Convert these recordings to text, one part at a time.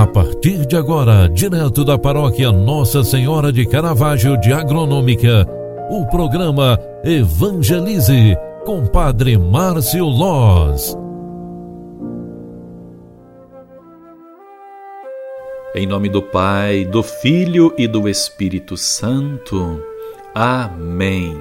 A partir de agora, direto da paróquia Nossa Senhora de Caravaggio de Agronômica, o programa Evangelize com Padre Márcio Loz. Em nome do Pai, do Filho e do Espírito Santo. Amém.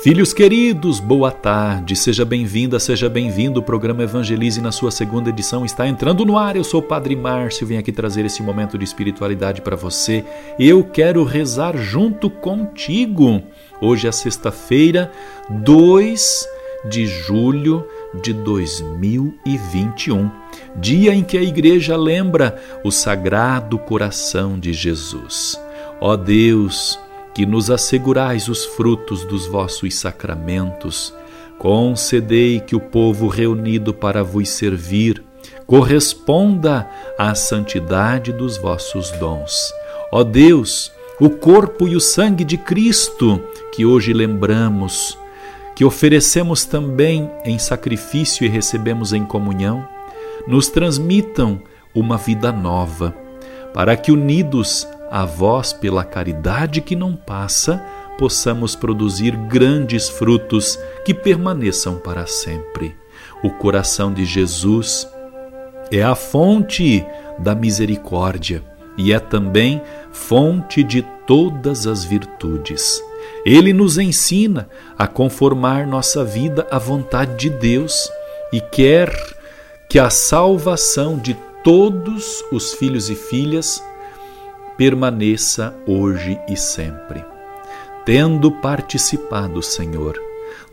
Filhos queridos, boa tarde, seja bem-vinda, seja bem-vindo. O programa Evangelize, na sua segunda edição, está entrando no ar. Eu sou o Padre Márcio, venho aqui trazer esse momento de espiritualidade para você. Eu quero rezar junto contigo. Hoje é sexta-feira, 2 de julho de 2021, dia em que a Igreja lembra o Sagrado Coração de Jesus. Ó Deus, que nos assegurais os frutos dos vossos sacramentos, concedei que o povo reunido para vos servir corresponda à santidade dos vossos dons. Ó Deus, o corpo e o sangue de Cristo que hoje lembramos, que oferecemos também em sacrifício e recebemos em comunhão, nos transmitam uma vida nova, para que unidos a vós pela caridade que não passa, possamos produzir grandes frutos que permaneçam para sempre. O coração de Jesus é a fonte da misericórdia e é também fonte de todas as virtudes. Ele nos ensina a conformar nossa vida à vontade de Deus e quer que a salvação de todos os filhos e filhas permaneça hoje e sempre. Tendo participado, Senhor,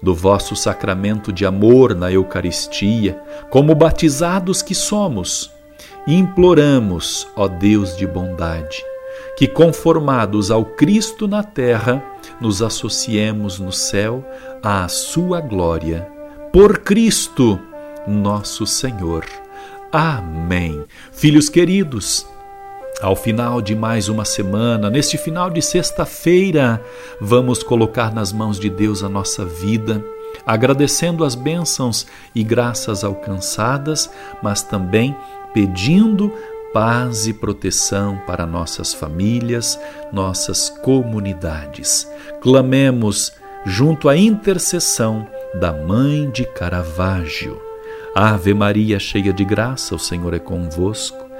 do vosso sacramento de amor na Eucaristia, como batizados que somos, imploramos, ó Deus de bondade, que conformados ao Cristo na terra, nos associemos no céu à sua glória. Por Cristo, nosso Senhor. Amém. Filhos queridos, ao final de mais uma semana, neste final de sexta-feira, vamos colocar nas mãos de Deus a nossa vida, agradecendo as bênçãos e graças alcançadas, mas também pedindo paz e proteção para nossas famílias, nossas comunidades. Clamemos junto à intercessão da Mãe de Caravaggio. Ave Maria, cheia de graça, o Senhor é convosco.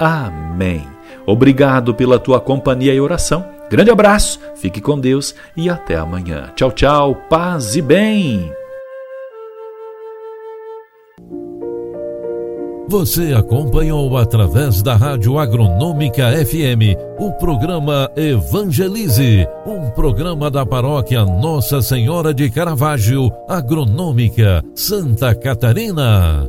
Amém. Obrigado pela tua companhia e oração. Grande abraço, fique com Deus e até amanhã. Tchau, tchau, paz e bem. Você acompanhou através da Rádio Agronômica FM o programa Evangelize, um programa da paróquia Nossa Senhora de Caravaggio, Agronômica, Santa Catarina.